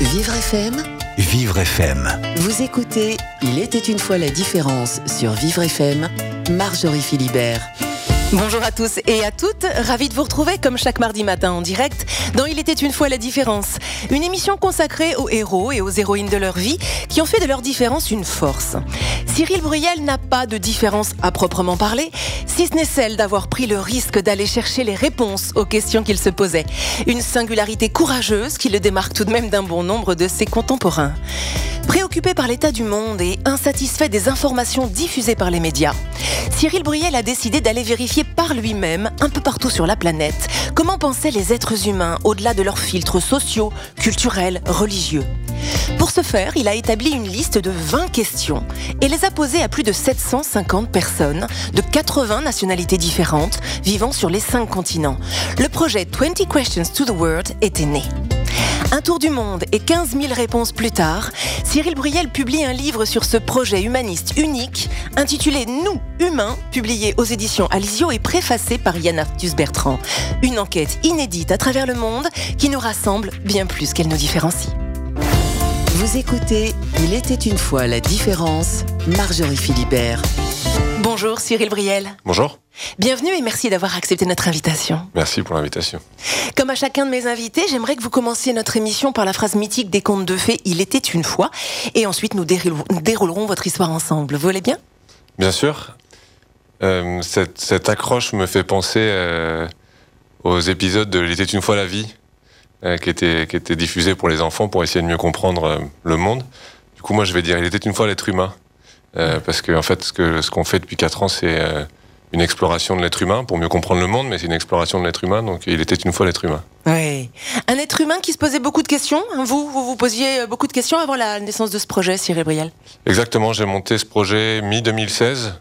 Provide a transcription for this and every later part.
Vivre FM, Vivre FM. vous écoutez Il était une fois la différence sur Vivre FM, Marjorie Philibert. Bonjour à tous et à toutes, ravi de vous retrouver comme chaque mardi matin en direct dans Il était une fois la différence, une émission consacrée aux héros et aux héroïnes de leur vie qui ont fait de leur différence une force. Cyril Bruyel n'a pas de différence à proprement parler, si ce n'est celle d'avoir pris le risque d'aller chercher les réponses aux questions qu'il se posait. Une singularité courageuse qui le démarque tout de même d'un bon nombre de ses contemporains. Préoccupé par l'état du monde et insatisfait des informations diffusées par les médias, Cyril Bruyel a décidé d'aller vérifier par lui-même, un peu partout sur la planète, comment pensaient les êtres humains au-delà de leurs filtres sociaux, culturels, religieux? Pour ce faire, il a établi une liste de 20 questions et les a posées à plus de 750 personnes de 80 nationalités différentes vivant sur les 5 continents. Le projet 20 Questions to the World était né. Un tour du monde et 15 000 réponses plus tard, Cyril Bruyel publie un livre sur ce projet humaniste unique intitulé Nous, humains, publié aux éditions Alizio et préfacé par Yann Arthus Bertrand. Une enquête inédite à travers le monde qui nous rassemble bien plus qu'elle nous différencie. Vous écoutez Il était une fois la différence, Marjorie Philibert. Bonjour Cyril Bruyel. Bonjour, Bienvenue et merci d'avoir accepté notre invitation. merci pour l'invitation. Comme à chacun de mes invités, j'aimerais que vous commenciez notre émission par la phrase mythique des contes de fées Il était une fois et ensuite nous déroulerons, votre histoire ensemble. Vous voulez bien? Bien sûr, euh, cette, cette accroche me fait penser euh, aux épisodes de Il était une fois la vie, euh, qui, était, qui était diffusé pour les enfants pour essayer de mieux comprendre le monde. Du coup, moi, je vais dire Il était une fois l'être humain, parce que en fait, ce que ce qu'on fait depuis 4 ans, c'est une exploration de l'être humain pour mieux comprendre le monde, mais c'est une exploration de l'être humain. Donc, il était une fois l'être humain. Oui. Un être humain qui se posait beaucoup de questions. Vous, vous vous posiez beaucoup de questions avant la naissance de ce projet, Cyril Briel? Exactement, j'ai monté ce projet mi-2016.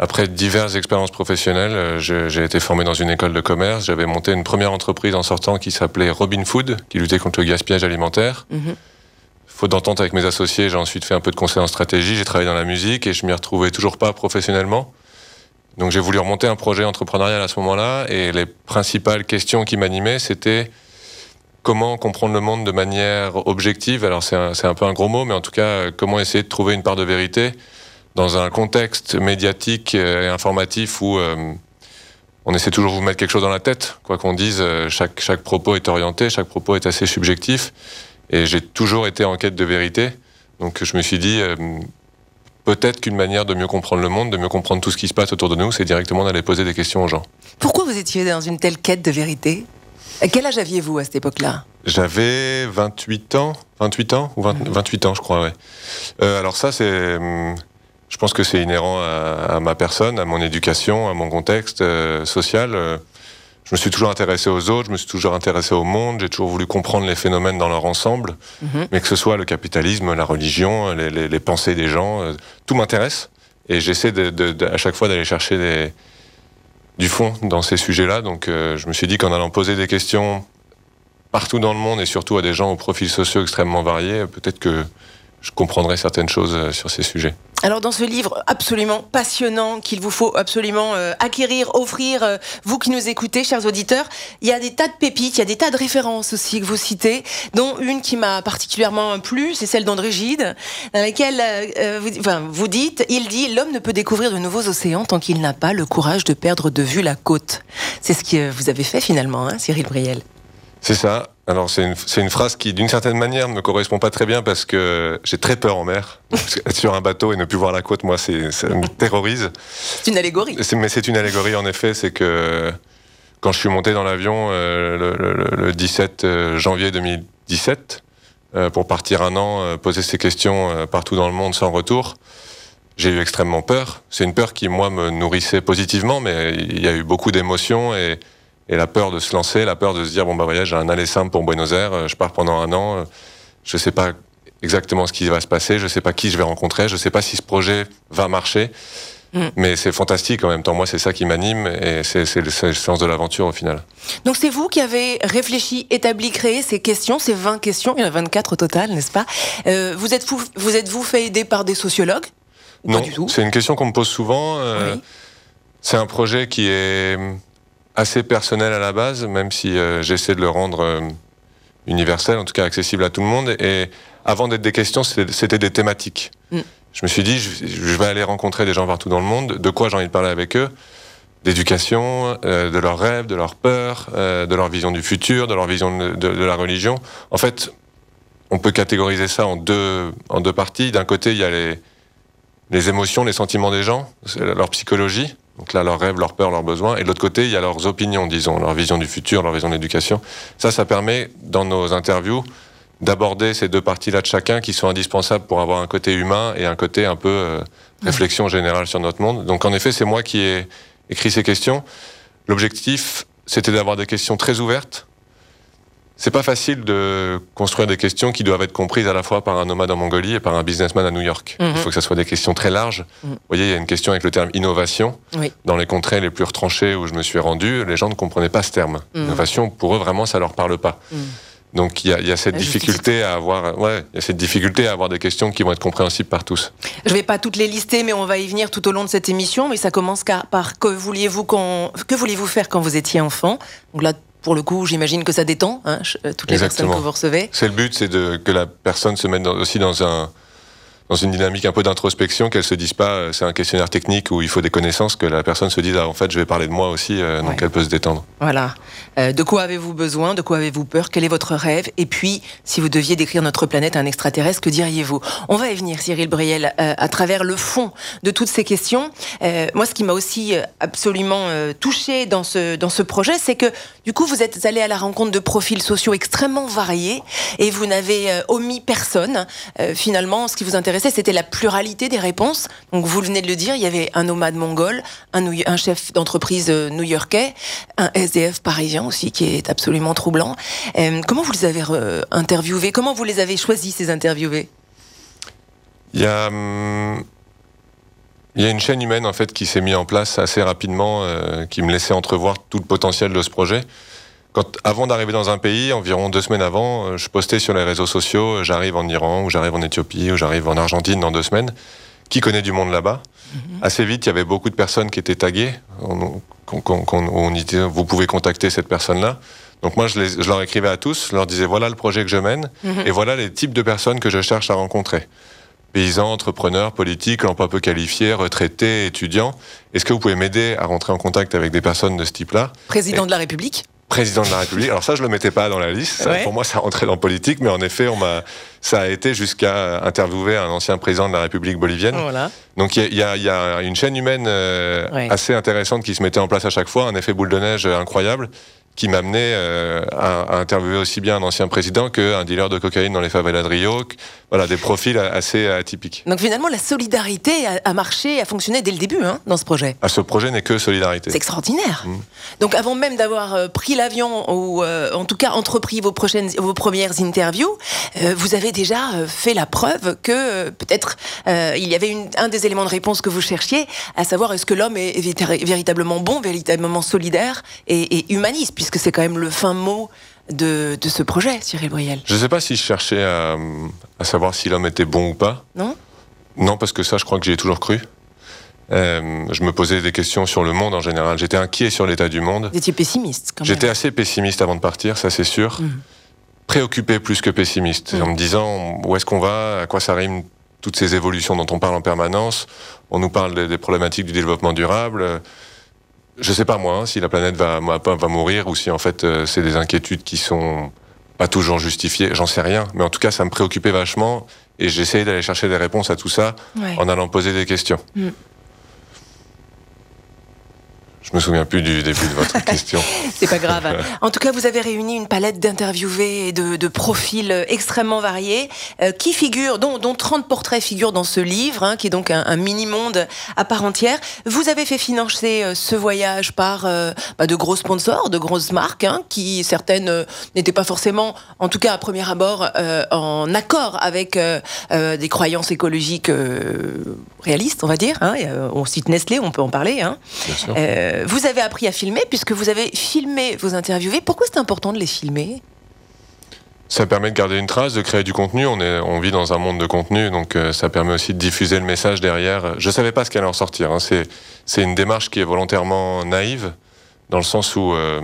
Après diverses expériences professionnelles, euh, j'ai été formé dans une école de commerce. J'avais monté une première entreprise en sortant qui s'appelait Robin Food, qui luttait contre le gaspillage alimentaire. Mhm. Faute d'entente avec mes associés, j'ai ensuite fait un peu de conseil en stratégie. J'ai travaillé dans la musique et je m'y retrouvais toujours pas professionnellement. Donc j'ai voulu remonter un projet entrepreneurial à ce moment-là et les principales questions qui m'animaient, c'était comment comprendre le monde de manière objective. Alors c'est un, un peu un gros mot, mais en tout cas, comment essayer de trouver une part de vérité dans un contexte médiatique euh, et informatif où euh, on essaie toujours de vous mettre quelque chose dans la tête. Quoi qu'on dise, euh, chaque, chaque propos est orienté, chaque propos est assez subjectif. Et j'ai toujours été en quête de vérité. Donc je me suis dit, peut-être qu'une manière de mieux comprendre le monde, de mieux comprendre tout ce qui se passe autour de nous, c'est directement d'aller poser des questions aux gens. Pourquoi vous étiez dans une telle quête de vérité? Quel âge aviez-vous à cette époque-là? J'avais 28 ans, 28 ans ou 20 28 ans, je crois, ouais. Euh, alors ça, c'est, je pense que c'est inhérent à, à ma personne, à mon éducation, à mon contexte euh, social. Je me suis toujours intéressé aux autres, je me suis toujours intéressé au monde, j'ai toujours voulu comprendre les phénomènes dans leur ensemble, Mhm. mais que ce soit le capitalisme, la religion, les, les- les pensées des gens, euh, tout m'intéresse. Et j'essaie de, de- de- à chaque fois d'aller chercher des, du fond dans ces sujets-là. Donc euh, je me suis dit qu'en allant poser des questions partout dans le monde et surtout à des gens aux profils sociaux extrêmement variés, peut-être que je comprendrai certaines choses euh, sur ces sujets. Alors dans ce livre absolument passionnant qu'il vous faut absolument euh, acquérir, offrir, euh, vous qui nous écoutez, chers auditeurs, il y a des tas de pépites, il y a des tas de références aussi que vous citez, dont une qui m'a particulièrement plu, c'est celle d'André Gide, dans laquelle euh, euh, vous, enfin, vous dites, il dit, l'homme ne peut découvrir de nouveaux océans tant qu'il n'a pas le courage de perdre de vue la côte. C'est ce que vous avez fait finalement, hein, Cyril Briel. C'est ça. Alors c'est une, phrase qui, d'une certaine manière, ne me correspond pas très bien parce que j'ai très peur en mer. Être sur un bateau et ne plus voir la côte, moi, c'est, ça me terrorise. C'est une allégorie. Mais c'est une allégorie en effet, c'est que quand je suis monté dans l'avion euh, le, le- le 17 euh, janvier 2017 euh, pour partir un an, euh, poser ces questions partout dans le monde sans retour, j'ai eu extrêmement peur. C'est une peur qui moi me nourrissait positivement, mais il y a eu beaucoup d'émotions et, et la peur de se lancer, la peur de se dire bon bah voyage, j'ai un aller simple pour Buenos Aires, euh, je pars pendant un an, euh, je sais pas exactement ce qui va se passer, je sais pas qui je vais rencontrer, je sais pas si ce projet va marcher. Mm. Mais c'est fantastique en même temps. Moi, c'est ça qui m'anime et c'est le, sens de l'aventure au final. Donc c'est vous qui avez réfléchi, établi, créé ces questions, ces 20 questions, il y en a 24 au total, n'est-ce pas? Euh, Vous êtes vous, vous êtes vous fait aider par des sociologues non, c'est une question qu'on me pose souvent. euh, Oui. C'est un projet qui est assez personnel à la base, même si euh, j'essaie de le rendre euh, universelles, en tout cas accessibles à tout le monde. Et avant d'être des questions, c'était des thématiques. Mm. Je me suis dit, je, vais aller rencontrer des gens partout dans le monde. De quoi j'ai envie de parler avec eux? D'éducation, euh, de leurs rêves, de leurs peurs, de leur vision du futur, de leur vision de, de, la religion. En fait, on peut catégoriser ça en deux, en deux parties. D'un côté, il y a les, les émotions, les sentiments des gens, leur psychologie. Donc là, leurs rêves, leurs peurs, leurs besoins. Et de l'autre côté, il y a leurs opinions, disons, leur vision du futur, leur vision de l'éducation. Ça, ça permet, dans nos interviews, d'aborder ces deux parties-là de chacun qui sont indispensables pour avoir un côté humain et un côté un peu euh, réflexion générale sur notre monde. Donc en effet, c'est moi qui ai écrit ces questions. L'objectif, c'était d'avoir des questions très ouvertes, c'est pas facile de construire des questions qui doivent être comprises à la fois par un nomade en Mongolie et par un businessman à New York. Il mhm. faut que ce soit des questions très larges. Mhm. Vous voyez, il y a une question avec le terme innovation. Dans les contrées les plus retranchées où je me suis rendu, les gens ne comprenaient pas ce terme. Mhm. Innovation, pour eux, vraiment, ça leur parle pas. Donc il y, a, cette difficulté à avoir, ouais, il y a cette difficulté à avoir des questions qui vont être compréhensibles par tous. Je vais pas toutes les lister, mais on va y venir tout au long de cette émission. Mais ça commence par que vouliez-vous que vouliez-vous faire quand vous étiez enfant? Donc là, pour le coup, j'imagine que ça détend hein, euh, toutes les personnes que vous recevez. C'est le but, c'est que la personne se mette aussi dans un dans une dynamique un peu d'introspection, qu'elle se dise pas euh, c'est un questionnaire technique où il faut des connaissances, que la personne se dise ah, en fait je vais parler de moi aussi, euh, donc elle peut se détendre. Voilà. Euh, de quoi avez-vous besoin? De quoi avez-vous peur? Quel est votre rêve? Et puis, si vous deviez décrire notre planète à un extraterrestre, que diriez-vous? On va y venir, Cyril Briel, à travers le fond de toutes ces questions. moi, ce qui m'a aussi absolument touché dans ce dans ce projet, c'est que du coup, vous êtes allé à la rencontre de profils sociaux extrêmement variés et vous n'avez omis personne. finalement, ce qui vous intéresse c'était la pluralité des réponses. Donc vous venez de le dire, il y avait un nomade mongol, un, chef d'entreprise euh, new-yorkais, un SDF parisien aussi qui est absolument troublant. Euh, comment vous les avez interviewés? Comment vous les avez choisis ces interviewés? Il y a hum, il y a une chaîne humaine en fait qui s'est mise en place assez rapidement, euh, qui me laissait entrevoir tout le potentiel de ce projet avant d'arriver dans un pays, environ deux semaines avant, euh, je postais sur les réseaux sociaux, euh, j'arrive en Iran, ou j'arrive en Éthiopie, ou j'arrive en Argentine dans deux semaines. Qui connaît du monde là-bas mhm. Assez vite, il y avait beaucoup de personnes qui étaient taguées. On, vous pouvez contacter cette personne-là. Donc moi, je, leur écrivais à tous, je leur disais voilà le projet que je mène, mhm. et voilà les types de personnes que je cherche à rencontrer paysans, entrepreneurs, politiques, l'emploi peu qualifié, retraités, étudiants. Est-ce que vous pouvez m'aider à rentrer en contact avec des personnes de ce type-là? Président de la République? Président de la République. Alors ça, je le mettais pas dans la liste. Pour moi, ça rentrait dans politique, mais en effet, on m'a, ça a été jusqu'à interviewer un ancien président de la République bolivienne. Donc il y, y, a une chaîne humaine euh, assez intéressante qui se mettait en place à chaque fois, un effet boule de neige incroyable qui m'amenait euh, à, interviewer aussi bien un ancien président qu'un dealer de cocaïne dans les favelas de Rio. Voilà, des profils assez atypiques. Donc finalement, la solidarité a, marché, a fonctionné dès le début hein, dans ce projet. Ah, ce projet n'est que solidarité. C'est extraordinaire. Mm. Donc avant même d'avoir euh, pris l'avion ou euh, en tout cas entrepris vos, prochaines, vos premières interviews, vous avez déjà fait la preuve que peut-être il y avait une, un des éléments de réponse que vous cherchiez, à savoir est-ce que l'homme est, véritablement bon, véritablement solidaire et, et humaniste, que c'est quand même le fin mot de, ce projet, Cyril Briel? Je ne sais pas si je cherchais à, savoir si l'homme était bon ou pas. Non? Non, parce que ça, je crois que j'y ai toujours cru. Euh, je me posais des questions sur le monde en général. J'étais inquiet sur l'état du monde. Vous étiez pessimiste quand même. J'étais assez pessimiste avant de partir, ça c'est sûr. Mmh. Préoccupé plus que pessimiste, mmh. en me disant où est-ce qu'on va, à quoi ça rime toutes ces évolutions dont on parle en permanence? On nous parle des problématiques du développement durable. Je sais pas moi hein, si la planète va, va mourir ou si en fait euh, c'est des inquiétudes qui sont pas toujours justifiées. J'en sais rien, mais en tout cas ça me préoccupait vachement et j'essayais d'aller chercher des réponses à tout ça en allant poser des questions. Mm. Je me souviens plus du début de votre question. C'est pas grave. En tout cas, vous avez réuni une palette d'interviewés et de, profils extrêmement variés euh, qui figurent, dont, dont, 30 portraits figurent dans ce livre, hein, qui est donc un, mini-monde à part entière. Vous avez fait financer euh, ce voyage par euh, bah, de gros sponsors, de grosses marques, hein, qui certaines n'étaient pas forcément, en tout cas à premier abord, en accord avec des croyances écologiques réalistes, on va dire. Hein. On cite Nestlé, on peut en parler. Bien sûr. Euh, vous avez appris à filmer puisque vous avez filmé vos interviewés. Pourquoi c'est important de les filmer? Ça permet de garder une trace, de créer du contenu. On, est, on vit dans un monde de contenu, donc euh, ça permet aussi de diffuser le message derrière. Je ne savais pas ce qu'elle allait en sortir. Hein. C'est une démarche qui est volontairement naïve, dans le sens où euh,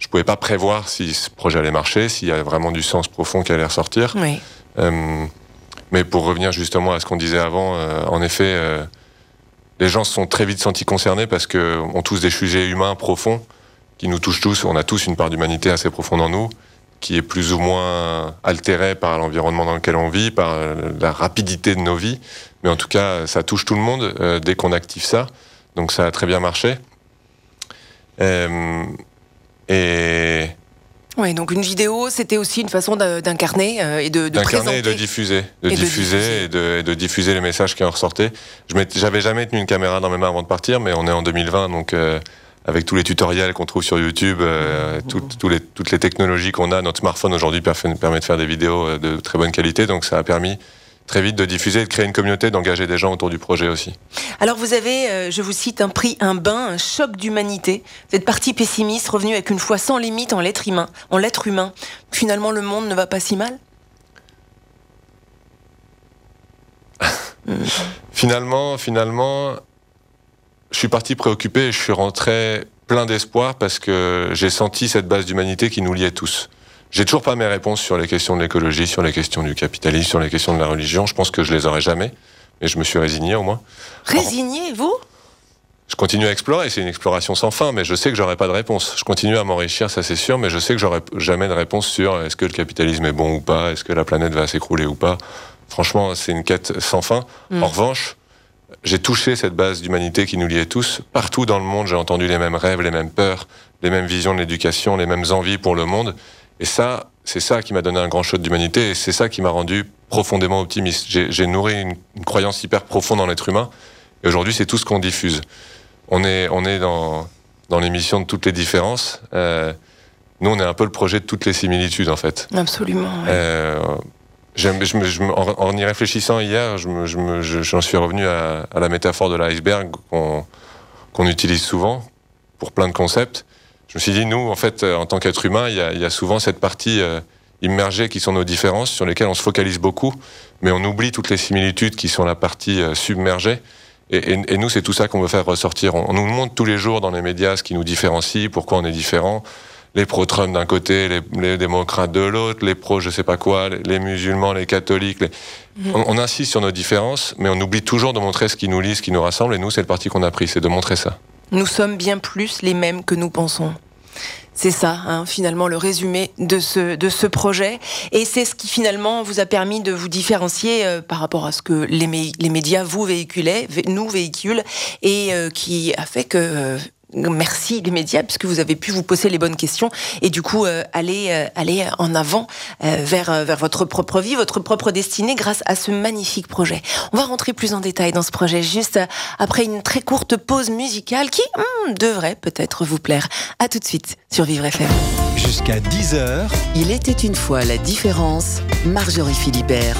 je pouvais pas prévoir si ce projet allait marcher, s'il y avait vraiment du sens profond qui allait ressortir. Oui. Euh, mais pour revenir justement à ce qu'on disait avant, en effet, les gens se sont très vite sentis concernés parce que on touche des sujets humains profonds qui nous touchent tous. On a tous une part d'humanité assez profonde en nous, qui est plus ou moins altérée par l'environnement dans lequel on vit, par la rapidité de nos vies. Mais en tout cas, ça touche tout le monde euh, dès qu'on active ça. Donc ça a très bien marché. Euh, et Oui, donc une vidéo, c'était aussi une façon de- d'incarner euh, et de, de d'incarner présenter. et de diffuser, de Et de diffuser et de, et de diffuser les messages qui en ressortaient. Je j'avais jamais tenu une caméra dans mes mains avant de partir, mais on est en 2020, donc euh, avec tous les tutoriels qu'on trouve sur YouTube, euh, toutes- les, toutes les technologies qu'on a, notre smartphone aujourd'hui permet de faire des vidéos euh, de très bonne qualité, donc ça a permis très vite de diffuser, de créer une communauté, d'engager des gens autour du projet aussi. Alors vous avez, euh, je vous cite, un prix, un bain, un choc d'humanité. Vous êtes parti pessimiste, revenu avec une foi sans limite en l'être humain. En l'être humain. Finalement, le monde ne va pas si mal? Finalement, finalement, je suis parti préoccupé et je suis rentré plein d'espoir parce que j'ai senti cette base d'humanité qui nous liait tous. J'ai toujours pas mes réponses sur les questions de l'écologie, sur les questions du capitalisme, sur les questions de la religion. Je pense que je les aurai jamais, mais je me suis résigné au moins. Résigné, vous? Je continue à explorer, c'est une exploration sans fin, mais je sais que j'aurai pas de réponse. Je continue à m'enrichir, ça c'est sûr, mais je sais que j'aurai jamais de réponse sur est-ce que le capitalisme est bon ou pas, est-ce que la planète va s'écrouler ou pas. Franchement, c'est une quête sans fin. Mm. En revanche, j'ai touché cette base d'humanité qui nous liait tous. Partout dans le monde, j'ai entendu les mêmes rêves, les mêmes peurs, les mêmes visions de l'éducation, les mêmes envies pour le monde. Et ça, c'est ça qui m'a donné un grand shot d'humanité et c'est ça qui m'a rendu profondément optimiste. J'ai nourri une, une croyance hyper profonde en l'être humain et aujourd'hui, c'est tout ce qu'on diffuse. On est, on est dans, dans l'émission de toutes les différences. Euh, nous, on est un peu le projet de toutes les similitudes, en fait. Absolument. ouais. Euh, je je en, en y réfléchissant hier, j'en suis revenu à, à la métaphore de l'iceberg qu'on qu'on utilise souvent pour plein de concepts. Je me suis dit, nous, en fait, euh, en tant qu'être humain, il y a, il y a souvent cette partie euh, immergée qui sont nos différences, sur lesquelles on se focalise beaucoup, mais on oublie toutes les similitudes qui sont la partie euh, submergée. Et, et- et nous, c'est tout ça qu'on veut faire ressortir. On, on nous montre tous les jours dans les médias ce qui nous différencie, pourquoi on est différent. Les pro-Trump d'un côté, les, les démocrates de l'autre, les pro je sais pas quoi, les, les musulmans, les catholiques. les- On, on insiste sur nos différences, mais on oublie toujours de montrer ce qui nous lie, ce qui nous rassemble. Et nous, c'est le parti qu'on a pris, c'est de montrer ça. Nous sommes bien plus les mêmes que nous pensons. C'est ça, hein, finalement, le résumé de ce, de ce projet. Et c'est ce qui, finalement, vous a permis de vous différencier euh, par rapport à ce que les, les médias vous véhiculaient, vé- nous véhiculent, et euh, qui a fait que... euh, Merci les médias puisque vous avez pu vous poser les bonnes questions et du coup euh, aller euh, aller en avant euh, vers vers votre propre vie, votre propre destinée grâce à ce magnifique projet. On va rentrer plus en détail dans ce projet juste après une très courte pause musicale qui hmm, devrait peut-être vous plaire. À tout de suite sur Vivre FM. Jusqu'à 10h, Il était une fois la différence, Marjorie Philibert.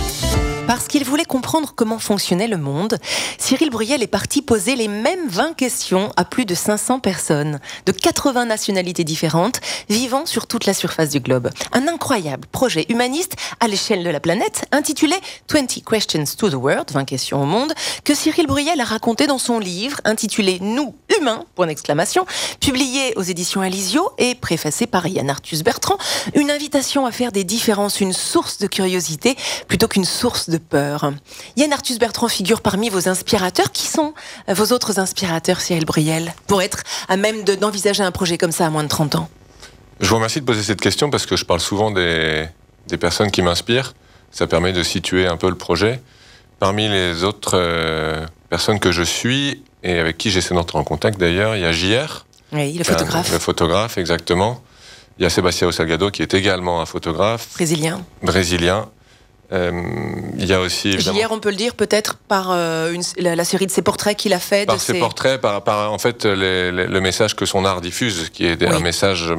Parce qu'il voulait comprendre comment fonctionnait le monde, Cyril Bruyel est parti poser les mêmes 20 questions à plus de 500 personnes, de 80 nationalités différentes, vivant sur toute la surface du globe. Un incroyable projet humaniste à l'échelle de la planète, intitulé 20 Questions to the World, 20 questions au monde, que Cyril Bruyel a raconté dans son livre, intitulé Nous, humains, publié aux éditions Alizio et préfacé par Yann Arthus Bertrand, une invitation à faire des différences une source de curiosité plutôt qu'une source de peur. Yann Arthus Bertrand figure parmi vos inspirateurs. Qui sont euh, vos autres inspirateurs, Cyril Briel, pour être à même de- d'envisager un projet comme ça à moins de 30 ans? Je vous remercie de poser cette question parce que je parle souvent des, des personnes qui m'inspirent. Ça permet de situer un peu le projet. Parmi les autres euh, personnes que je suis et avec qui j'essaie d'entrer en contact d'ailleurs, il y a JR, Oui, le un- photographe le photographe, exactement. Il y a Sébastien Salgado qui est également un photographe brésilien. brésilien. Euh, il y a aussi JR, on peut le dire peut-être par euh, une- la, la série de ses portraits qu'il a fait. par de ses ses- portraits, par, par, en fait les- les- le message que son art diffuse, qui est un message euh,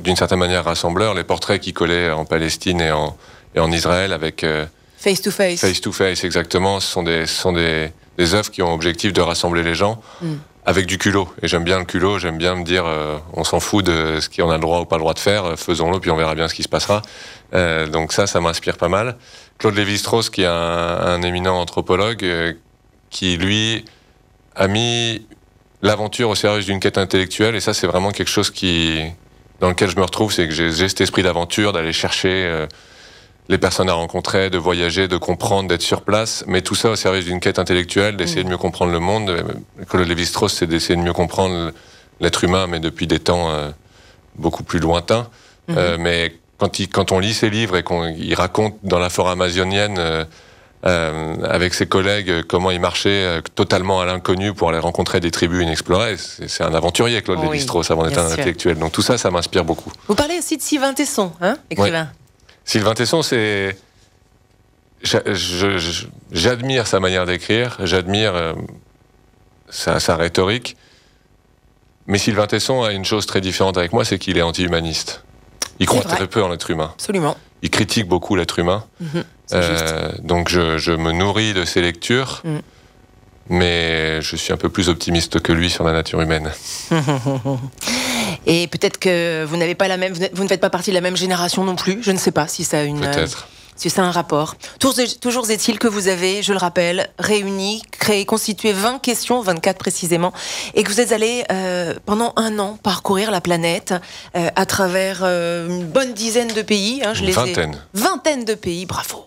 d'une certaine manière rassembleur. Les portraits qu'il collait en Palestine et en, et en Israël avec euh, Face to face. face to face exactement, ce sont des, ce sont des, des œuvres qui ont objectif de rassembler les gens. Mm. Avec du culot. Et j'aime bien le culot, j'aime bien me dire, on s'en fout de ce qu'on a le droit ou pas le droit de faire, faisons-le, puis on verra bien ce qui se passera. Donc ça, ça m'inspire pas mal. Claude Lévi-Strauss, qui est un, un éminent anthropologue, euh, qui lui a mis l'aventure au service d'une quête intellectuelle, et ça, c'est vraiment quelque chose qui, dans lequel je me retrouve, c'est que j'ai cet esprit d'aventure, d'aller chercher euh, les personnes à rencontrer, de voyager, de comprendre, d'être sur place, mais tout ça au service d'une quête intellectuelle, d'essayer de mieux comprendre le monde. Claude Lévi-Strauss, c'est d'essayer de mieux comprendre l'être humain, mais depuis des temps euh, beaucoup plus lointains. Mhm. Euh, mais quand, il, quand on lit ses livres et qu'on raconte dans la forêt amazonienne euh, avec ses collègues comment il marchait totalement à l'inconnu pour aller rencontrer des tribus inexplorées. C'est un aventurier, Claude Lévi-Strauss, avant d'être un intellectuel. Donc tout ça, ça m'inspire beaucoup. Vous parlez aussi de Sylvain Tesson, hein, écrivain. Sylvain Tesson, c'est. J'admire sa manière d'écrire, j'admire euh, sa, rhétorique. Mais Sylvain Tesson a une chose très différente avec moi, c'est qu'il est anti-humaniste. Il croit très peu en l'être humain. Absolument. Il critique beaucoup l'être humain. Mhm, euh, donc je, me nourris de ses lectures. Mm. Mais je suis un peu plus optimiste que lui sur la nature humaine. Et peut-être que vous n'avez pas la même, vous ne faites pas partie de la même génération non plus. Je ne sais pas si ça a une. Peut-être. Ça a un rapport. Toujours est-il que vous avez, je le rappelle, réuni, créé, constitué 20 questions, 24 précisément, et que vous êtes allé euh, pendant un an parcourir la planète euh, à travers euh, une bonne dizaine de pays. Hein, je les vingtaine. Vingtaine de pays, bravo.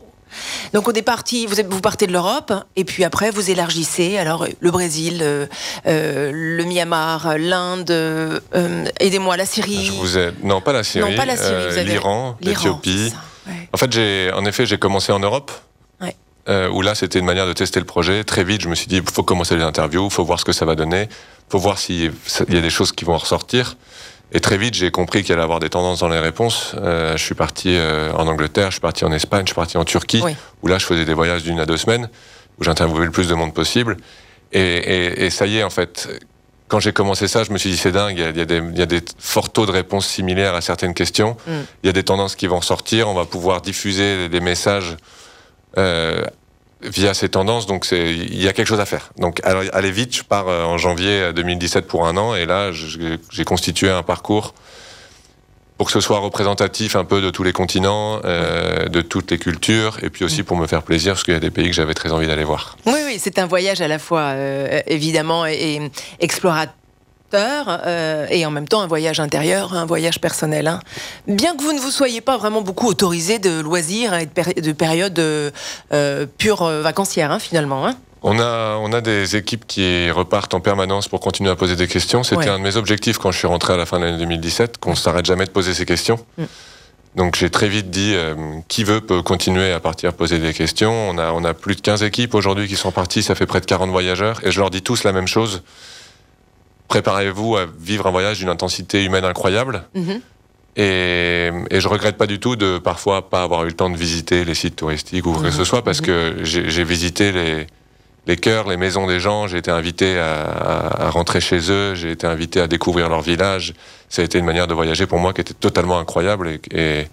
Donc au départ, vous, vous partez de l'Europe et puis après vous élargissez. Alors le Brésil, euh, euh, le Myanmar, l'Inde, euh, aidez-moi, la Syrie. Je vous ai... Non, pas la Syrie. Non, pas la Syrie. L'Iran, l'Éthiopie. En fait, j'ai, en effet, j'ai commencé en Europe. où là, c'était une manière de tester le projet. Très vite, je me suis dit, il faut commencer les interviews, il faut voir ce que ça va donner, il faut voir s'il y a des choses qui vont ressortir. Et très vite, j'ai compris qu'il allait y avoir des tendances dans les réponses. Euh, je suis parti euh, en Angleterre, je suis parti en Espagne, je suis parti en Turquie, où là, je faisais des voyages d'une à deux semaines, où j'interviewais le plus de monde possible. Et, ça y est, en fait, quand j'ai commencé ça, je me suis dit, c'est dingue, il y, a, des, il y, a, des, forts taux de réponses similaires à certaines questions. Mm. Il y a des tendances qui vont sortir, on va pouvoir diffuser des messages euh, via ces tendances, donc il y a quelque chose à faire. Donc allez vite, je pars euh, en janvier 2017 pour un an, et là j'ai constitué un parcours pour que ce soit représentatif un peu de tous les continents, euh, de toutes les cultures, et puis aussi pour me faire plaisir, parce qu'il y a des pays que j'avais très envie d'aller voir. Oui, oui, c'est un voyage à la fois euh, évidemment et explorateur euh, et en même temps un voyage intérieur, un voyage personnel. Hein. Bien que vous ne vous soyez pas vraiment beaucoup autorisé de loisirs et de, périodes euh, euh, pure vacancières hein, finalement. Hein. On a, on a des équipes qui repartent en permanence pour continuer à poser des questions. C'était un de mes objectifs quand je suis rentré à la fin de l'année 2017, qu'on ne s'arrête jamais de poser ces questions. Mm. Donc j'ai très vite dit, qui veut peut continuer à partir poser des questions. On a, on a plus de 15 équipes aujourd'hui qui sont parties, ça fait près de 40 voyageurs, et je leur dis tous la même chose préparez-vous à vivre un voyage d'une intensité humaine incroyable. Mhm. Et, et, je regrette pas du tout de parfois pas avoir eu le temps de visiter les sites touristiques ou quoi que ce mhm. soit parce mhm. que j'ai visité les, les cœurs, les maisons des gens. J'ai été invité à, rentrer chez eux. J'ai été invité à découvrir leur village. Ça a été une manière de voyager pour moi qui était totalement incroyable et et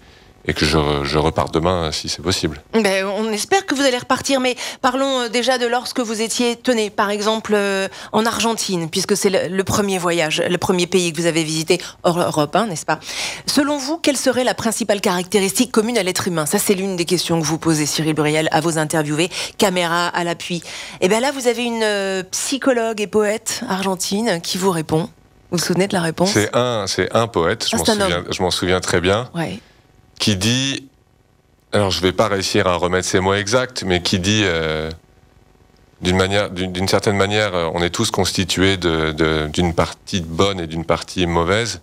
que je, je repars demain si c'est possible. Ben, on espère que vous allez repartir, mais parlons euh, déjà de lorsque vous étiez, tenez, par exemple, euh, en Argentine, puisque c'est le, premier voyage, le premier pays que vous avez visité hors Europe, hein, n'est-ce pas? Selon vous, quelle serait la principale caractéristique commune à l'être humain? Ça, c'est l'une des questions que vous posez, Cyril Buriel, à vos interviewés, caméra à l'appui. Et eh bien là, vous avez une euh, psychologue et poète argentine qui vous répond. Vous vous souvenez de la réponse? C'est un, c'est un poète, je ah, m'en souviens, très bien. Ouais qui dit, alors je vais pas réussir à remettre ces mots exacts, mais qui dit euh, d'une manière, d'une certaine manière, euh, on est tous constitués d'une partie bonne et d'une partie mauvaise,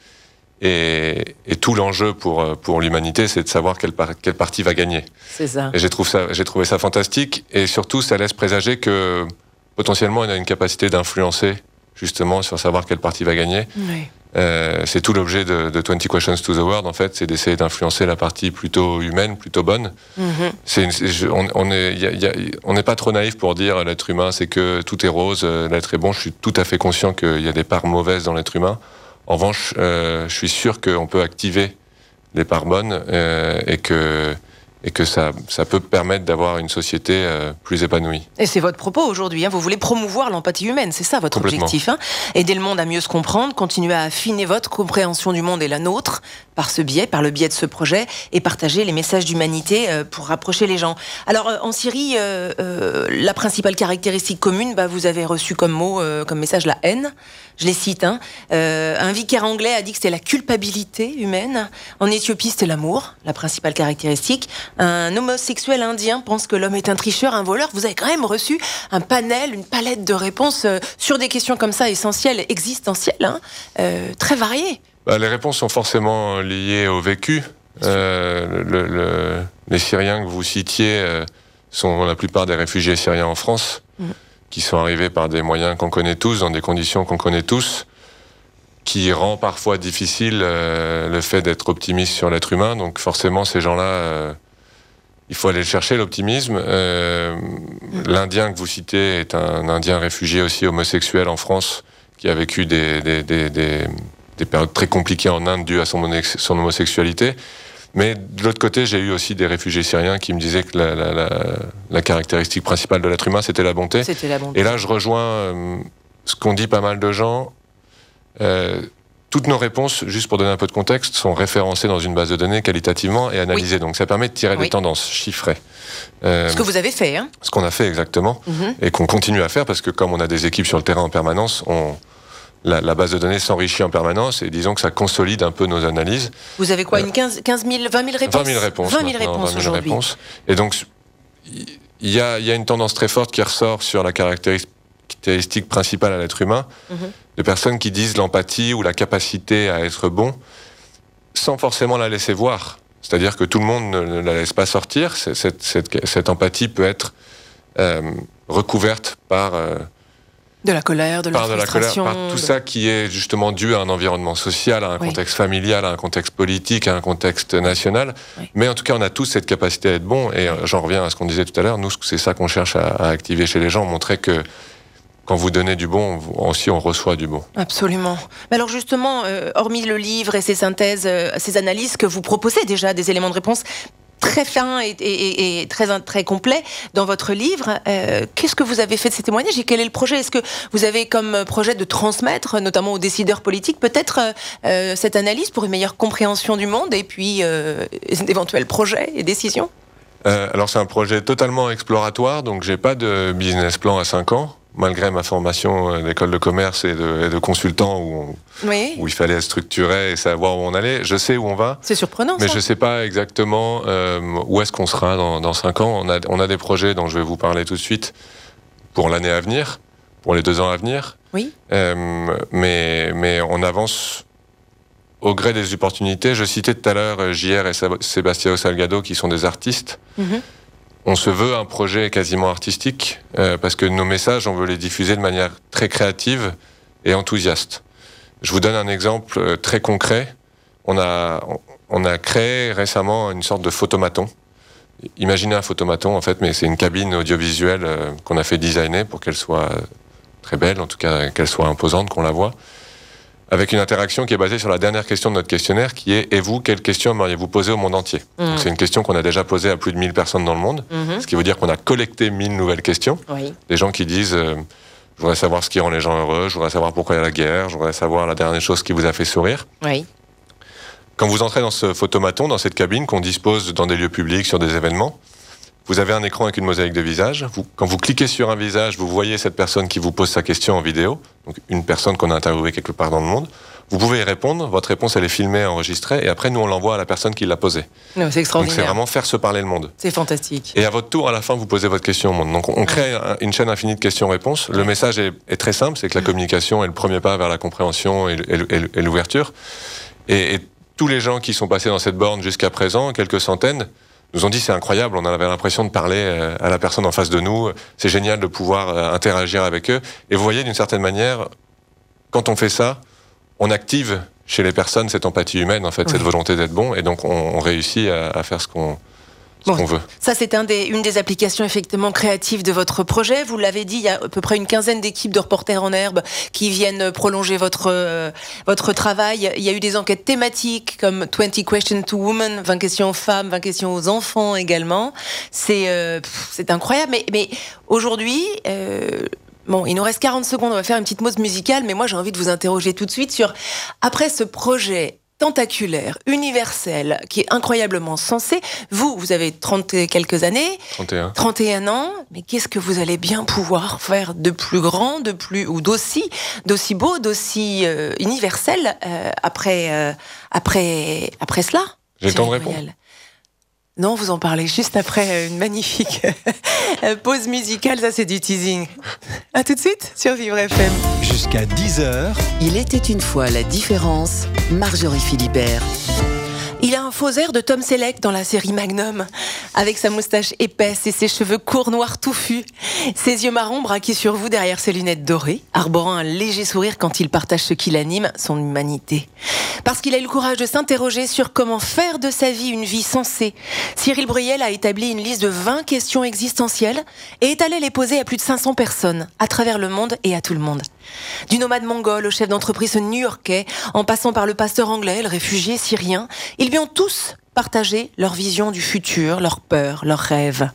et, tout l'enjeu pour euh, pour l'humanité, c'est de savoir quelle, quelle partie va gagner. C'est ça. Et j'ai trouvé ça, j'ai trouvé ça fantastique, et surtout ça laisse présager que potentiellement on a une capacité d'influencer justement sur savoir quelle partie va gagner. Oui. Euh, c'est tout l'objet de, 20 Questions to the World, en fait, c'est d'essayer d'influencer la partie plutôt humaine, plutôt bonne. On n'est pas trop naïf pour dire l'être humain, c'est que tout est rose, euh, l'être est bon. Je suis tout à fait conscient qu'il y a des parts mauvaises dans l'être humain. En revanche, euh, je suis sûr qu'on peut activer les parts bonnes et que et que ça, ça peut permettre d'avoir une société euh, plus épanouie. Et c'est votre propos aujourd'hui, hein. vous voulez promouvoir l'empathie humaine, c'est ça votre objectif. Hein Aider le monde à mieux se comprendre, continuer à affiner votre compréhension du monde et la nôtre par ce biais, par le biais de ce projet, et partager les messages d'humanité euh, pour rapprocher les gens. Alors euh, en Syrie, la principale caractéristique commune, bah, vous avez reçu comme mot, comme message la haine. Je les cite. Hein. un vicaire anglais a dit que c'était la culpabilité humaine. En Éthiopie, c'était l'amour, la principale caractéristique un homosexuel indien pense que l'homme est un tricheur, un voleur, vous avez quand même reçu un panel, une palette de réponses euh, sur des questions comme ça essentielles, existentielles, hein, euh, très variées. Bah, les réponses sont forcément liées au vécu. Euh, les Syriens que vous citiez sont la plupart des réfugiés syriens en France, mm. Qui sont arrivés par des moyens qu'on connaît tous, dans des conditions qu'on connaît tous qui rend parfois difficile le fait d'être optimiste sur l'être humain. Donc forcément, ces gens-là il faut aller chercher, l'optimisme. Euh, L'Indien que vous citez est un Indien réfugié aussi homosexuel en France, qui a vécu des, des, des, des périodes très compliquées en Inde dues à son homosexualité. Mais de l'autre côté, j'ai eu aussi des réfugiés syriens qui me disaient que la, la, la, la caractéristique principale de l'être humain, c'était la bonté. la bonté. Et là, je rejoins euh, ce qu'ont dit pas mal de gens. Euh, toutes nos réponses, juste pour donner un peu de contexte, sont référencées dans une base de données qualitativement et analysées. Donc ça permet de tirer des tendances chiffrées. Euh, ce que vous avez fait. Hein ce qu'on a fait exactement. Mhm. Et qu'on continue à faire parce que comme on a des équipes sur le terrain en permanence, on, la, base de données s'enrichit en permanence et disons que ça consolide un peu nos analyses. Vous avez quoi, une 15, 15 000, 20 000 réponses 20 000 réponses. 20 000 réponses. Et donc, il y a, y a, une tendance très forte qui ressort sur la caractéristique principale à l'être humain, mhm. de personnes qui disent l'empathie ou la capacité à être bon sans forcément la laisser voir. C'est-à-dire que tout le monde ne, la laisse pas sortir. Cette, cette, empathie peut être euh, recouverte par... Euh, de la colère, de la par par tout ça qui est justement dû à un environnement social, à un contexte familial, à un contexte politique, à un contexte national. Mais en tout cas, on a tous cette capacité à être bon. Et euh, j'en reviens à ce qu'on disait tout à l'heure. Nous, c'est ça qu'on cherche à, à, activer chez les gens, montrer que quand vous donnez du bon, aussi on reçoit du bon. Absolument. Mais alors justement, euh, hormis le livre et ses synthèses, euh, ces analyses que vous proposez déjà des éléments de réponse très fins et, très, complets dans votre livre. Euh, qu'est-ce que vous avez fait de ces témoignages et quel est le projet? Est-ce que vous avez comme projet de transmettre, notamment aux décideurs politiques, peut-être cette analyse pour une meilleure compréhension du monde et puis d'éventuels projets et décisions? Alors c'est un projet totalement exploratoire, donc j'ai pas de business plan à 5 ans malgré ma formation euh, d'école de commerce et de, consultant où, où il fallait structurer et savoir où on allait, je sais où on va. C'est surprenant. Mais je ne sais pas exactement euh, où est-ce qu'on sera dans, dans cinq ans. On a, on a des projets dont je vais vous parler tout de suite pour l'année à venir, pour les deux ans à venir. Oui. Euh, mais, mais on avance au gré des opportunités. Je citais tout à l'heure JR et Sébastien Salgado qui sont des artistes. Mm-hmm on se veut un projet quasiment artistique euh, parce que nos messages, on veut les diffuser de manière très créative et enthousiaste. Je vous donne un exemple euh, très concret. On a, on a créé récemment une sorte de photomaton. Imaginez un photomaton en fait, mais c'est une cabine audiovisuelle euh, qu'on a fait designer pour qu'elle soit très belle, en tout cas qu'elle soit imposante, qu'on la voit avec une interaction qui est basée sur la dernière question de notre questionnaire, qui est Et vous, quelle question aimeriez-vous poser au monde entier mm. C'est une question qu'on a déjà posée à plus de 1000 personnes dans le monde, mm-hmm. ce qui veut dire qu'on a collecté 1000 nouvelles questions. Des gens qui disent euh, Je voudrais savoir ce qui rend les gens heureux, je voudrais savoir pourquoi il y a la guerre, je voudrais savoir la dernière chose qui vous a fait sourire. Oui. Quand vous entrez dans ce photomaton, dans cette cabine qu'on dispose dans des lieux publics, sur des événements, vous avez un écran avec une mosaïque de visage. quand vous cliquez sur un visage, vous voyez cette personne qui vous pose sa question en vidéo, donc une personne qu'on a interviewée quelque part dans le monde. Vous pouvez y répondre, votre réponse elle est filmée, enregistrée, et après nous on l'envoie à la personne qui l'a posée. C'est extraordinaire. Donc c'est vraiment faire se parler le monde. C'est fantastique. Et à votre tour, à la fin, vous posez votre question au monde. Donc on crée une chaîne infinie de questions-réponses. Le message est, très simple, c'est que la communication est le premier pas vers la compréhension et, l'ouverture. et tous les gens qui sont passés dans cette borne jusqu'à présent, quelques centaines, nous ont dit c'est incroyable, on avait l'impression de parler euh, à la personne en face de nous, c'est génial de pouvoir euh, interagir avec eux. Et vous voyez, d'une certaine manière, quand on fait ça, on active chez les personnes cette empathie humaine, en fait, cette volonté d'être bon, et donc on, réussit à, faire ce qu'on ce qu'on veut. Ça, c'est un des, une des applications effectivement créatives de votre projet. Vous l'avez dit, il y a à peu près une quinzaine d'équipes de reporters en herbe qui viennent prolonger votre, euh, votre travail. Il y a eu des enquêtes thématiques comme 20 questions to women, 20 questions aux femmes, 20 questions aux enfants également. C'est euh, c'est incroyable. Mais, mais aujourd'hui, euh, Bon, il nous reste 40 secondes, on va faire une petite pause musicale, mais moi j'ai envie de vous interroger tout de suite sur, après ce projet tentaculaire, universel, qui est incroyablement sensé, vous, vous avez 30 et quelques années, 31. 31 ans, mais qu'est-ce que vous allez bien pouvoir faire de plus grand, de plus ou d'aussi, d'aussi beau, d'aussi euh, universel euh, après, euh, après, après cela? J'ai le temps de répondre. Non, vous en parlez juste après une magnifique euh, pause musicale, ça c'est du teasing. À tout de suite sur Vivre FM. Jusqu'à 10h, Il était une fois la différence, Marjorie Philibert. Il a un faux air de Tom Selleck dans la série Magnum, avec sa moustache épaisse et ses cheveux courts noirs touffus, ses yeux marrons braqués sur vous derrière ses lunettes dorées, arborant un léger sourire quand il partage ce qui l'anime, son humanité. Parce qu'il a eu le courage de s'interroger sur comment faire de sa vie une vie sensée, Cyril Bruyel a établi une liste de 20 questions existentielles et est allé les poser à plus de 500 personnes, à travers le monde et à tout le monde. Du nomade mongol au chef d'entreprise new-yorkais, en passant par le pasteur anglais, le réfugié syrien, ils lui ont tous partagé leur vision du futur, leurs peurs, leurs rêves.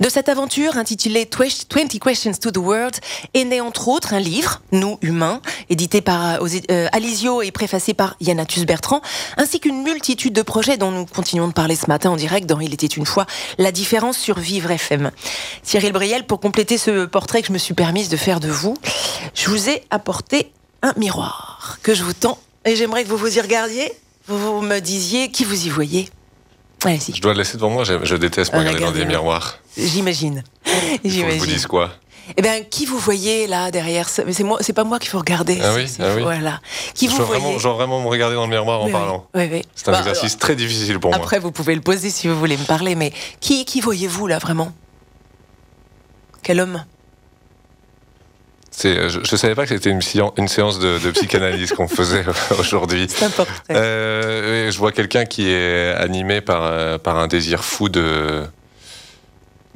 De cette aventure intitulée 20 Questions to the World est né entre autres un livre, Nous humains, édité par euh, euh, Alizio et préfacé par Yanatus Bertrand, ainsi qu'une multitude de projets dont nous continuons de parler ce matin en direct dans Il était une fois, la différence sur Vivre FM. Cyril Briel, pour compléter ce portrait que je me suis permise de faire de vous, je vous ai apporté un miroir que je vous tends et j'aimerais que vous vous y regardiez, vous me disiez qui vous y voyez. Je dois le laisser devant moi, je, je déteste me regarder dans des miroirs. j'imagine. Il faut que je vous dise quoi Eh bien, qui vous voyez là derrière Mais c'est moi, c'est pas moi qu'il faut regarder. Ah oui, c'est- ah oui. Voilà. Qui je vous voyez vraiment, je dois vraiment me regarder dans le miroir en Oui, parlant. Oui, oui. C'est un Bah, exercice très difficile pour moi. Après, vous pouvez le poser si vous voulez me parler, mais qui, qui voyez-vous là vraiment? Quel homme? Je, je savais pas que c'était une, séan- une séance de, de psychanalyse qu'on faisait aujourd'hui. C'est important. Euh, je vois quelqu'un qui est animé par, euh, par un désir fou de,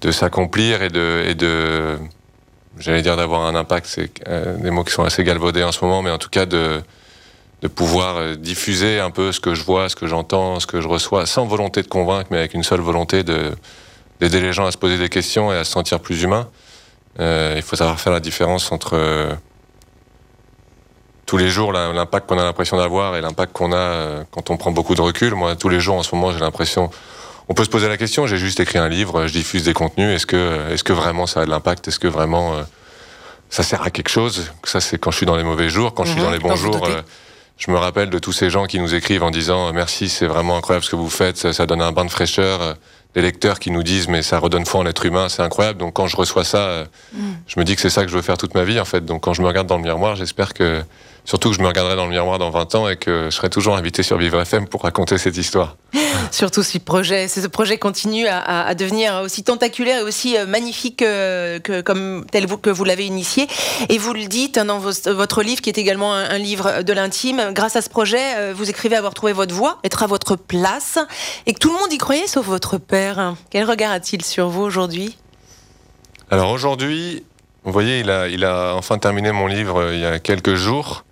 de s'accomplir et de, et de j'allais dire d'avoir un impact, c'est euh, des mots qui sont assez galvaudés en ce moment, mais en tout cas de, de pouvoir euh, diffuser un peu ce que je vois, ce que j'entends, ce que je reçois, sans volonté de convaincre, mais avec une seule volonté de d'aider les gens à se poser des questions et à se sentir plus humains. Euh, il faut savoir faire la différence entre euh, tous les jours l'impact qu'on a l'impression d'avoir et l'impact qu'on a euh, quand on prend beaucoup de recul. Moi, tous les jours en ce moment, j'ai l'impression. On peut se poser la question. J'ai juste écrit un livre, je diffuse des contenus. Est-ce que, est-ce que vraiment ça a de l'impact? Est-ce que vraiment ça sert à quelque chose? Ça, c'est quand je suis dans les mauvais jours. Quand je suis Mhm, dans les bons jours, je me rappelle de tous ces gens qui nous écrivent en disant merci, c'est vraiment incroyable ce que vous faites. Ça, ça donne un bain de fraîcheur. Des lecteurs qui nous disent mais ça redonne foi en l'être humain, c'est incroyable. Donc quand je reçois ça, euh, je me dis que c'est ça que je veux faire toute ma vie en fait. Donc quand je me regarde dans le miroir, j'espère que surtout que je me regarderai dans le miroir dans 20 ans et que je serai toujours invité sur Vivre FM pour raconter cette histoire. Surtout si projet, ce projet continue à, devenir aussi tentaculaire et aussi euh, magnifique euh, que, comme tel vous, que vous l'avez initié. Et vous le dites dans vos- votre livre, qui est également un, un livre de l'intime. Grâce à ce projet, euh, vous écrivez avoir trouvé votre voie, être à votre place, et que tout le monde y croyait, sauf votre père. Quel regard a-t-il sur vous aujourd'hui? Alors aujourd'hui, vous voyez, il a, il a enfin terminé mon livre il y a quelques jours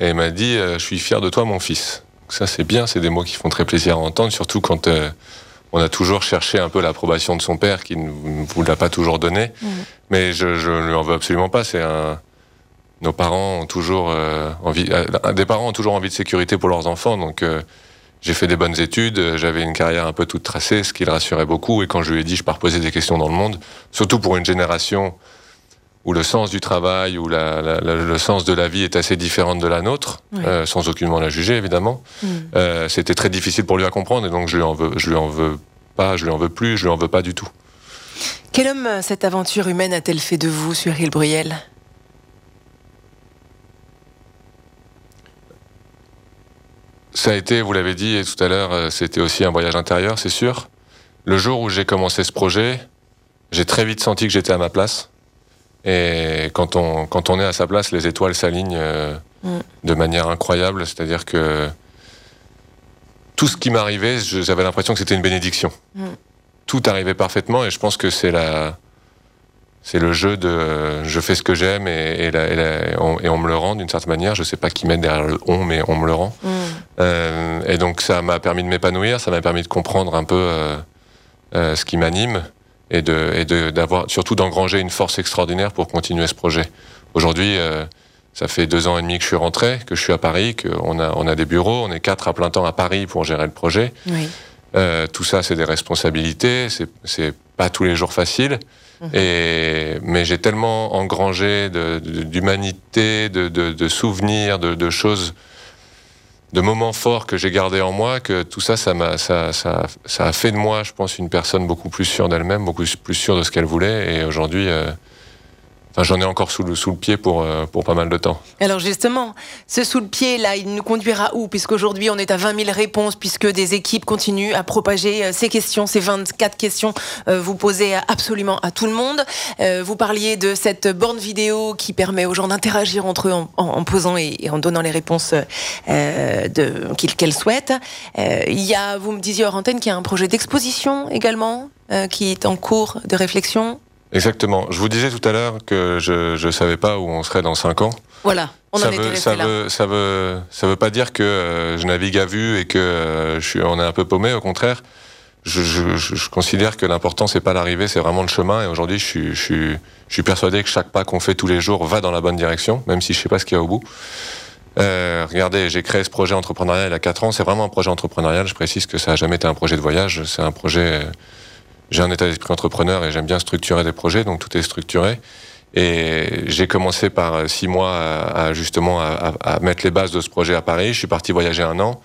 et il m'a dit euh, Je suis fier de toi, mon fils. Donc ça, c'est bien, c'est des mots qui font très plaisir à entendre, surtout quand euh, on a toujours cherché un peu l'approbation de son père qui ne vous l'a pas toujours donné. Mais je ne lui en veux absolument pas. C'est un. Nos parents ont toujours euh, envie. des parents ont toujours envie de sécurité pour leurs enfants, donc. euh, j'ai fait des bonnes études, j'avais une carrière un peu toute tracée, ce qui le rassurait beaucoup. Et quand je lui ai dit, je pars poser des questions dans le monde, surtout pour une génération où le sens du travail, où la- la- la- le sens de la vie est assez différent de la nôtre, Oui. euh, sans aucunement la juger évidemment, euh, c'était très difficile pour lui à comprendre. Et donc je lui en veux, je lui en veux pas, je lui en veux plus, je lui en veux pas du tout. Quel homme euh, cette aventure humaine a-t-elle fait de vous, Cyril Bruyel? Ça a été, vous l'avez dit tout à l'heure, euh, c'était aussi un voyage intérieur, c'est sûr. Le jour où j'ai commencé ce projet, j'ai très vite senti que j'étais à ma place. Et quand on, quand on est à sa place, les étoiles s'alignent euh, Mm. de manière incroyable. C'est-à-dire que tout ce qui m'arrivait, j'avais l'impression que c'était une bénédiction. Mm. tout arriver parfaitement. Et je pense que c'est la, c'est le jeu de je fais ce que j'aime et, on, me le rend d'une certaine manière. Je sais pas qui met derrière le on, mais on me le rend. Mm. Euh, et donc ça m'a permis de m'épanouir, ça m'a permis de comprendre un peu euh, euh, ce qui m'anime et de et d'avoir surtout d'engranger une force extraordinaire pour continuer ce projet. Aujourd'hui, ça fait deux ans et demi que je suis rentré, que je suis à Paris, qu'on a on a des bureaux, on est quatre à plein temps à Paris pour gérer le projet. Oui. tout ça, c'est des responsabilités, c'est pas tous les jours facile. Mhm. Et, mais j'ai tellement engrangé d'humanité, de, de, de, souvenirs, de, choses, de moments forts que j'ai gardés en moi, que tout ça, ça, a, ça, ça, ça, a fait de moi, je pense, une personne beaucoup plus sûre d'elle-même, beaucoup plus sûre de ce qu'elle voulait. Et aujourd'hui, euh, j'en ai encore sous le, pied pour, euh, pour pas mal de temps. Alors justement, ce sous le pied, là, il nous conduira où? Puisqu'aujourd'hui, on est à 20 000 réponses, puisque des équipes continuent à propager euh, ces questions, ces 24 questions, euh, vous posez absolument à tout le monde. vous parliez de cette borne vidéo qui permet aux gens d'interagir entre eux en, posant et, en donnant les réponses qu'ils souhaitent. il y a, vous me disiez hors antenne, qu'il y a un projet d'exposition également qui est en cours de réflexion. Exactement. Je vous disais tout à l'heure que je ne savais pas où on serait dans 5 ans. Voilà, on ça en veut, ça Veut, ça, veut, ça veut pas dire que euh, je navigue à vue et que euh, je suis, on est un peu paumé, au contraire. Je, je, je considère que l'important, c'est pas l'arrivée, c'est vraiment le chemin. Et aujourd'hui, je suis, je, suis, je suis persuadé que chaque pas qu'on fait tous les jours va dans la bonne direction, même si je sais pas ce qu'il y a au bout. Euh, regardez, j'ai créé ce projet entrepreneurial il y a 4 ans. C'est vraiment un projet entrepreneurial. Je précise que ça a jamais été un projet de voyage. C'est un projet j'ai un état d'esprit entrepreneur et j'aime bien structurer des projets, donc tout est structuré. Et j'ai commencé par six mois à, justement à, mettre les bases de ce projet à Paris. Je suis parti voyager un an.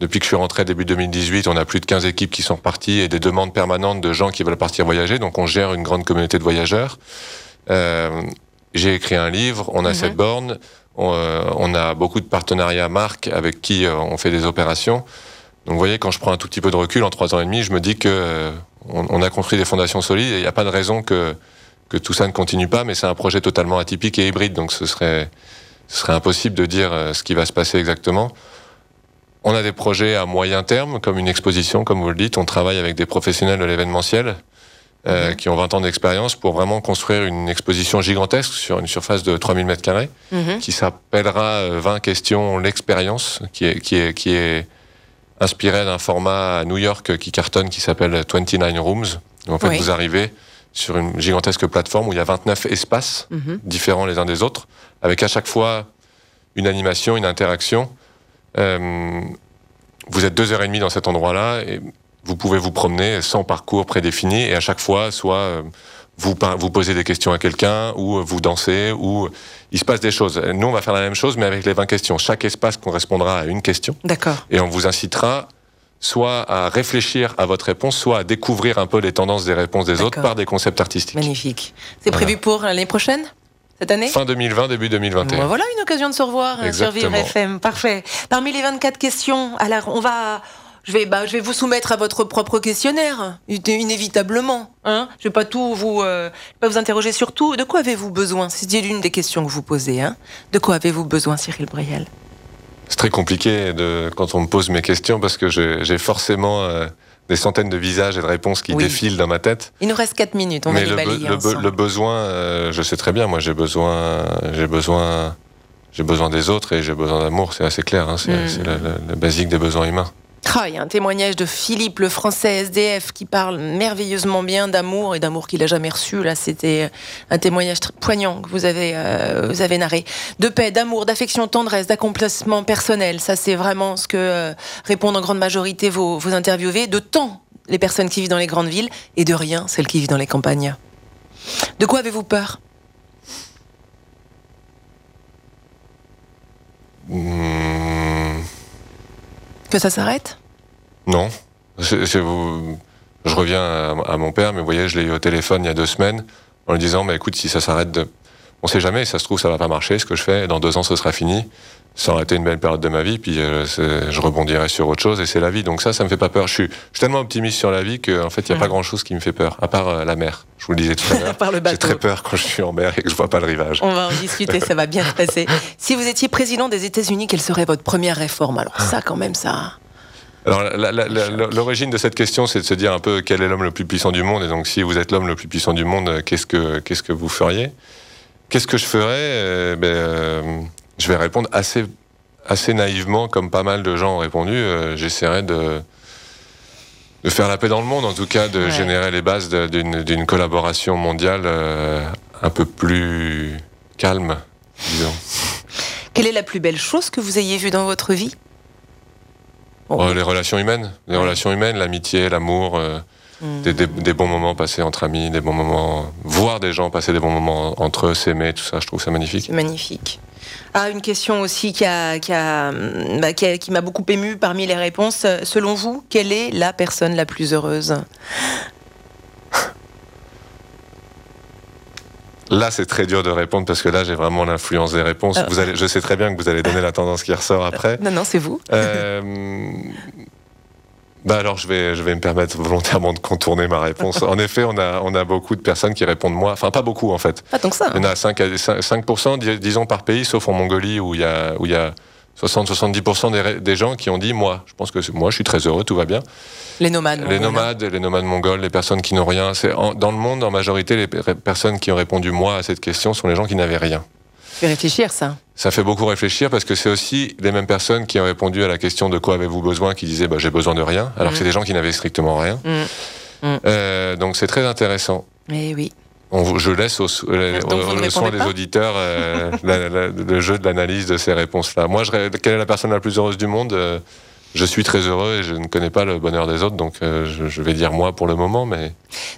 Depuis que je suis rentré début 2018, on a plus de 15 équipes qui sont reparties et des demandes permanentes de gens qui veulent partir voyager. Donc on gère une grande communauté de voyageurs. Euh, j'ai écrit un livre, on a mhm. cette borne, on, euh, on, a beaucoup de partenariats marques avec qui euh, on fait des opérations. Donc vous voyez, quand je prends un tout petit peu de recul en trois ans et demi, je me dis que euh, on, a construit des fondations solides et il n'y a pas de raison que, que tout ça ne continue pas, mais c'est un projet totalement atypique et hybride, donc ce serait, ce serait impossible de dire euh, ce qui va se passer exactement. On a des projets à moyen terme, comme une exposition, comme vous le dites. On travaille avec des professionnels de l'événementiel euh, mhm. qui ont 20 ans d'expérience pour vraiment construire une exposition gigantesque sur une surface de 3000 mètres carrés, mhm. qui s'appellera 20 questions l'expérience, qui est, qui est, qui est inspiré d'un format à New York qui cartonne qui s'appelle 29 Rooms. en fait, vous arrivez sur une gigantesque plateforme où il y a 29 espaces mhm. différents les uns des autres, avec à chaque fois une animation, une interaction. Euh, vous êtes deux heures et demie dans cet endroit-là et vous pouvez vous promener sans parcours prédéfini et à chaque fois, soit euh, vous, vous posez des questions à quelqu'un, ou vous dansez, ou il se passe des choses. Nous, on va faire la même chose, mais avec les 20 questions. Chaque espace correspondra à une question. D'accord. Et on vous incitera soit à réfléchir à votre réponse, soit à découvrir un peu les tendances des réponses des autres par des concepts artistiques. Magnifique. C'est prévu pour l'année prochaine cette année? Fin 2020, début 2021. voilà une occasion de se revoir hein, sur Vivre FM. Parfait. Parmi les 24 questions, alors on va, je vais, bah, je vais vous soumettre à votre propre questionnaire, inévitablement. Hein? Je vais pas tout vous, euh, pas vous interroger sur tout. De quoi avez-vous besoin? C'est l'une des questions que vous posez. Hein? De quoi avez-vous besoin, Cyril Briel? C'est très compliqué de, quand on me pose mes questions parce que j'ai forcément euh, des centaines de visages et de réponses qui défilent dans ma tête. Il nous reste 4 minutes, on Mais va le, balayer le, besoin, euh, je sais très bien. Moi, j'ai besoin, j'ai besoin, j'ai besoin des autres et j'ai besoin d'amour. C'est assez clair. Hein, c'est mmh. le basique des besoins humains. A un témoignage de Philippe, le français SDF, qui parle merveilleusement bien d'amour et d'amour qu'il a jamais reçu. Là, c'était un témoignage poignant que vous avez, euh, vous avez narré. De paix, d'amour, d'affection, tendresse, d'accomplissement personnel. Ça, c'est vraiment ce que euh, répondent en grande majorité vos, vos interviewés. De temps, les personnes qui vivent dans les grandes villes, et de rien, celles qui vivent dans les campagnes. De quoi avez-vous peur? Hmm. Que ça s'arrête? Non. Je, reviens à, mon père, mais vous voyez, je l'ai eu au téléphone il y a deux semaines en lui disant, mais écoute, si ça s'arrête de... On sait jamais, ça se trouve, ça va pas marcher, ce que je fais, dans deux ans, ce sera fini. Ça aurait été une belle période de ma vie, puis euh, je rebondirai sur autre chose, et c'est la vie. Donc ça, ça me fait pas peur. Je suis, tellement optimiste sur la vie qu'en en fait, il n'y a pas grand-chose qui me fait peur, à part euh, la mer. Je vous le disais tout à l'heure. J'ai très peur quand je suis en mer et que je vois pas le rivage. On va en discuter, ça va bien se passer. Si vous étiez président des États-Unis, quelle serait votre première réforme? Alors ça, quand même, ça... Alors, l'origine de cette question, c'est de se dire un peu quel est l'homme le plus puissant du monde. Et donc, si vous êtes l'homme le plus puissant du monde, qu'est-ce que, qu'est-ce que vous feriez? Qu'est-ce que je ferais euh, ben, euh, Je vais répondre assez, assez naïvement, comme pas mal de gens ont répondu. Euh, j'essaierais de, de faire la paix dans le monde, en tout cas, de générer les bases d'une collaboration mondiale un peu plus calme, disons. Quelle est la plus belle chose que vous ayez vue dans votre vie? Oh, Les relations humaines, les relations humaines, l'amitié, l'amour, hmm. des, bons moments passés entre amis, des bons moments, voir des gens passer des bons moments entre eux, s'aimer, tout ça, je trouve ça magnifique. magnifique. Ah, une question aussi qui a, qui a, bah, qui m'a beaucoup ému parmi les réponses. Selon vous, quelle est la personne la plus heureuse? Là, c'est très dur de répondre parce que là, j'ai vraiment l'influence des réponses. Euh. Vous allez, je sais très bien que vous allez donner la tendance qui ressort après. Non, non, c'est vous. Euh, bah alors, je vais, je vais me permettre volontairement de contourner ma réponse. En effet, on a, on a beaucoup de personnes qui répondent moi. Enfin, pas beaucoup en fait. Pas tant que ça. Il y en a 5, 5%, disons, par pays, sauf en Mongolie où il y a, où il y a 60-70% des, gens qui ont dit moi. Je pense que moi, je suis très heureux, tout va bien. Les nomades. Les nomades, les nomades mongols, les personnes qui n'ont rien. C'est dans le monde, en majorité, les personnes qui ont répondu moi à cette question sont les gens qui n'avaient rien. réfléchir, ça. Ça fait beaucoup réfléchir parce que c'est aussi les mêmes personnes qui ont répondu à la question de quoi avez-vous besoin, qui disaient bah, j'ai besoin de rien, alors que c'est mm. des gens qui n'avaient strictement rien. Mm. Mm. Euh, donc c'est très intéressant. Eh oui je laisse au, soin des auditeurs euh, le jeu de l'analyse de ces réponses-là. Moi, je, quelle est la personne la plus heureuse du monde euh, je suis très heureux et je ne connais pas le bonheur des autres, donc euh, je, vais dire moi pour le moment, mais...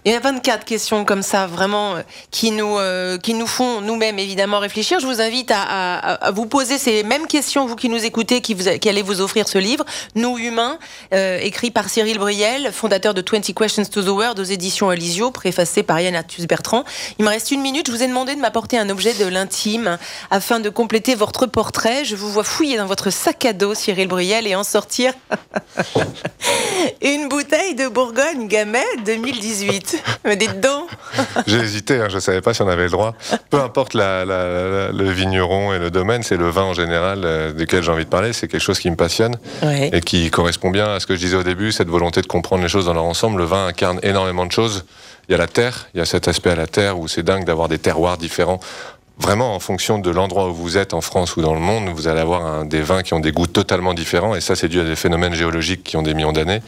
Il y a 24 questions comme ça, vraiment, euh, qui nous, euh, qui nous font nous-mêmes évidemment réfléchir. Je vous invite à, vous poser ces mêmes questions, vous qui nous écoutez, qui, allez vous offrir ce livre, Nous humains, écrit par Cyril Briel, fondateur de 20 Questions to the World aux éditions Elisio, préfacé par Yann Arthus Bertrand. Il me reste une minute, je vous ai demandé de m'apporter un objet de l'intime afin de compléter votre portrait. Je vous vois fouiller dans votre sac à dos, Cyril Briel, et en sortir une bouteille de Bourgogne Gamay 2018. Mais dites donc J'ai hésité, hein, je ne savais pas si on avait le droit. Peu importe le vigneron et le domaine, c'est le vin en général euh, duquel j'ai envie de parler. C'est quelque chose qui me passionne et qui correspond bien à ce que je disais au début, cette volonté de comprendre les choses dans leur ensemble. Le vin incarne énormément de choses. Il y a la terre, il y a cet aspect à la terre où c'est dingue d'avoir des terroirs différents vraiment en fonction de l'endroit où vous êtes en France ou dans le monde, vous allez avoir des vins qui ont des goûts totalement différents et ça c'est dû à des phénomènes géologiques qui ont des millions d'années.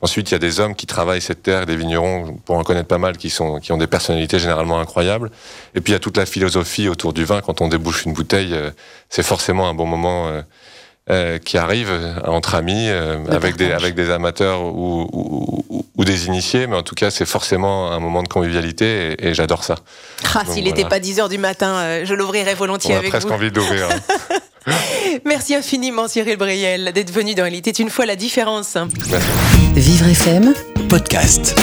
Ensuite, il y a des hommes qui travaillent cette terre, des vignerons pour en connaître pas mal qui sont qui ont des personnalités généralement incroyables. Et puis il y a toute la philosophie autour du vin quand on débouche une bouteille, euh, c'est forcément un bon moment euh, euh, qui arrive entre amis, avec, des, avec des amateurs ou, ou, ou, des initiés, mais en tout cas, c'est forcément un moment de convivialité et, j'adore ça. Ah, s'il n'était pas 10 h du matin, euh, je l'ouvrirais volontiers avec vous. A presque envie d'ouvrir. Hein. Merci infiniment, Cyril Briel, d'être venu dans Il était une fois la différence. Vivre FM, podcast.